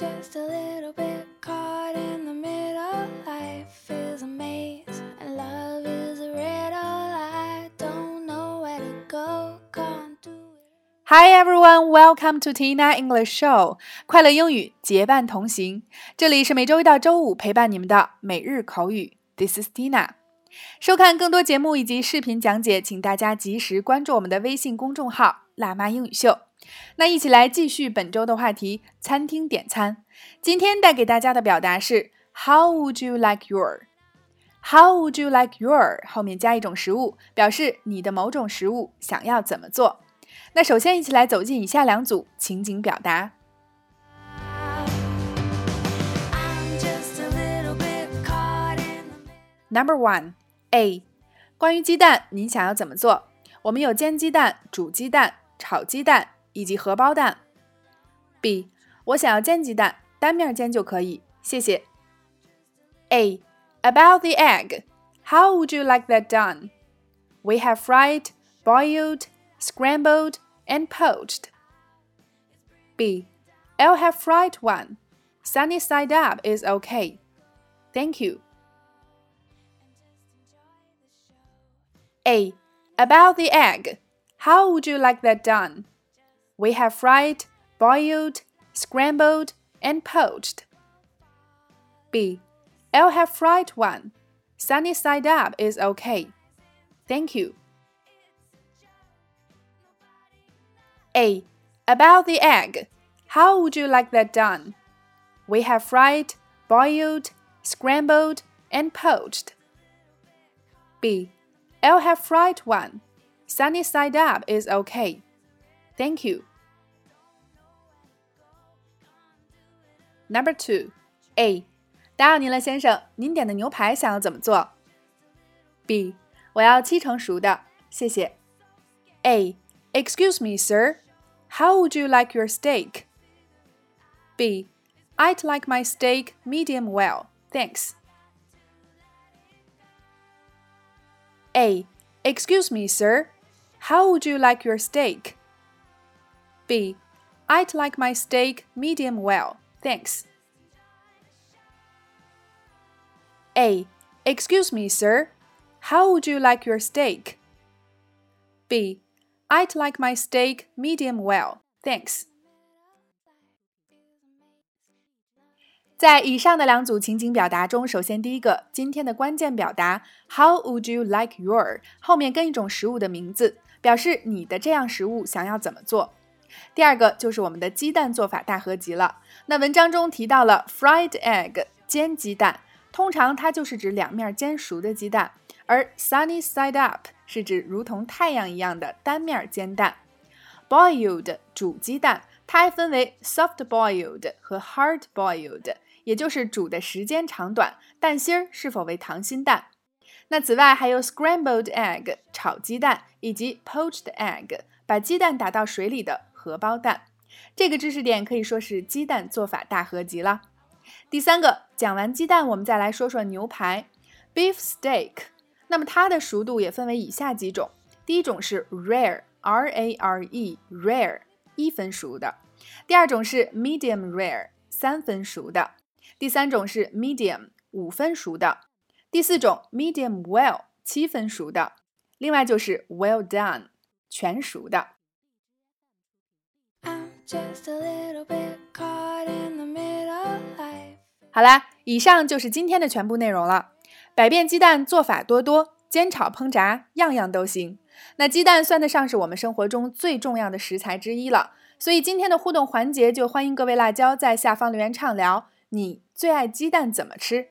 just a little bit caught in the middle. Life is a maze and love is a riddle. I don't know where to go, can't do it. Hi everyone, welcome to Tina English Show，快乐英语结伴同行。这里是每周一到周五陪伴你们的每日口语。This is Tina。收看更多节目以及视频讲解，请大家及时关注我们的微信公众号“辣妈英语秀”。那一起来继续本周的话题——餐厅点餐。今天带给大家的表达是 “How would you like your”？How would you like your 后面加一种食物，表示你的某种食物想要怎么做。那首先一起来走进以下两组情景表达。Number one A，关于鸡蛋，您想要怎么做？我们有煎鸡蛋、煮鸡蛋、炒鸡蛋以及荷包蛋。B，我想要煎鸡蛋，单面煎就可以，谢谢。A. About the egg, how would you like that done? We have fried, boiled, scrambled, and poached. B. I'll have fried one. Sunny side up is okay. Thank you. A. About the egg. How would you like that done? We have fried, boiled, scrambled, and poached. B. I'll have fried one. Sunny side up is okay. Thank you. A. About the egg. How would you like that done? We have fried, boiled, scrambled, and poached. B. I'll have fried one. Sunny side up is okay. Thank you. Number two, A. 打扰您了，先生，您点的牛排想要怎么做？B. 我要七成熟的，谢谢。A. Excuse me, sir. How would you like your steak? B. I'd like my steak medium well, thanks. A. Excuse me, sir. How would you like your steak? B. I'd like my steak medium well, thanks. A. Excuse me, sir. How would you like your steak? B. I'd like my steak medium well, thanks. 在以上的两组情景表达中，首先第一个，今天的关键表达 How would you like your 后面跟一种食物的名字，表示你的这样食物想要怎么做。 第二个就是我们的鸡蛋做法大合集了。那文章中提到了 fried egg 煎鸡蛋，通常它就是指两面煎熟的鸡蛋，而 sunny side up 是指如同太阳一样的单面煎蛋。boiled 煮鸡蛋，它还分为 soft boiled 和 hard boiled。也就是煮的时间长短，蛋心儿是否为溏心蛋。那此外还有 scrambled egg 炒鸡蛋，以及 poached egg 把鸡蛋打到水里的荷包蛋。这个知识点可以说是鸡蛋做法大合集了。第三个，讲完鸡蛋，我们再来说说牛排 beef steak。那么它的熟度也分为以下几种：第一种是 rare r a r e rare 一分熟的；第二种是 medium rare 三分熟的。第三种是 medium 五分熟的，第四种 medium well 七分熟的，另外就是 well done 全熟的。Just a little bit caught in the middle life 好啦，以上就是今天的全部内容了。百变鸡蛋做法多多，煎炒烹炸样样都行。那鸡蛋算得上是我们生活中最重要的食材之一了，所以今天的互动环节就欢迎各位辣椒在下方留言畅聊。你最爱鸡蛋怎么吃